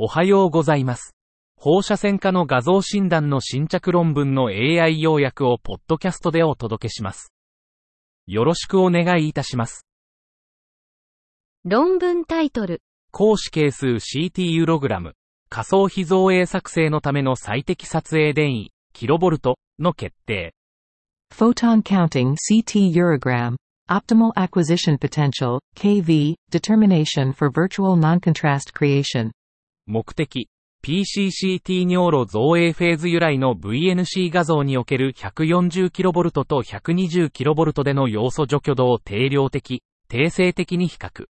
おはようございます。放射線科の画像診断の新着論文の AI 要約をポッドキャストでお届けします。よろしくお願いいたします。論文タイトル、光子係数 CT ユログラム、仮想非造影作成のための最適撮影電位、キロボルトの決定。Photon counting CT urogram. Optimal acquisition potential, KV, determination for virtual non-contrast creation. 目的、PCCT 尿路造影フェーズ由来の VNC 画像における 140kV と 120kV での要素除去度を定量的、定性的に比較。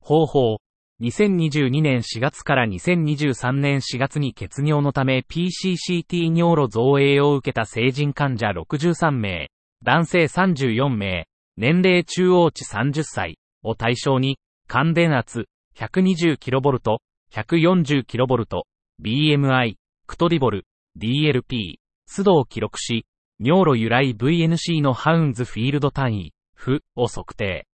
方法、2022年4月から2023年4月に血尿のため PCCT 尿路造影を受けた成人患者63名、男性34名、年齢中央値30歳。を対象に、感電圧。120kV、140kV、BMI、クトリボル、DLP、ス度を記録し、尿路由来 VNC のハウンズフィールド単位、負を測定。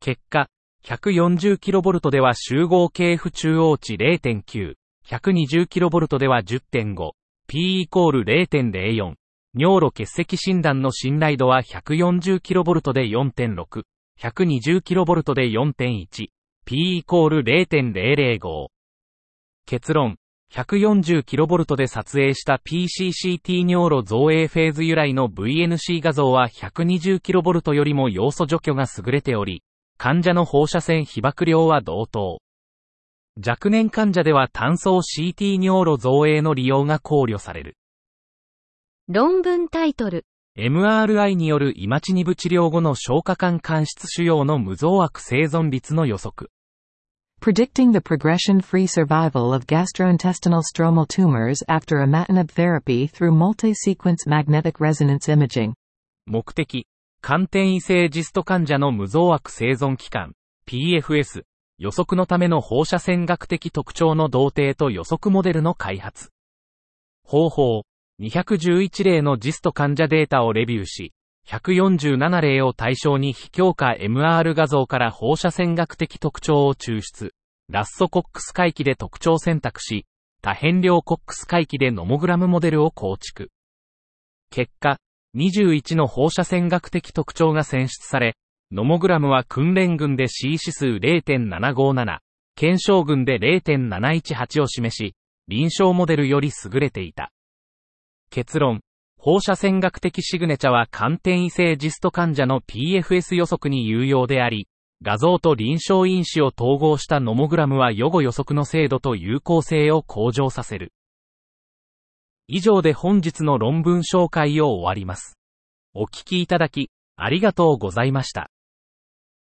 結果、140kV では集合系負中央値0.9、120kV では10.5、P イコール0.04、尿路結石診断の信頼度は 140kV で4.6、120kV で4.1、P イコール0.005。結論。140kV で撮影した PCCT 尿路造影フェーズ由来の VNC 画像は 120kV よりも要素除去が優れており、患者の放射線被曝量は同等。若年患者では単層 CT 尿路造影の利用が考慮される。論文タイトル、MRI によるイマチニブ治療後の消化管間質腫瘍の無増悪生存率の予測。Predicting the progression-free survival of gastrointestinal stromal tumors after imatinib therapy through multi-sequence magnetic resonance imaging. 目的、寒天異性ジスト患者の無増悪生存期間、PFS、予測のための放射線学的特徴の同定と予測モデルの開発。方法、211例のジスト患者データをレビューし、147例を対象に非強化 MR 画像から放射線学的特徴を抽出。ラッソコックス回帰で特徴選択し、多変量コックス回帰でノモグラムモデルを構築。結果、21の放射線学的特徴が選出され、ノモグラムは訓練群で C 指数0.757、検証群で0.718を示し、臨床モデルより優れていた。結論。放射線学的シグネチャは寒天異性ジスト患者の PFS 予測に有用であり、画像と臨床因子を統合したノモグラムは予後予測の精度と有効性を向上させる。以上で本日の論文紹介を終わります。お聞きいただき、ありがとうございました。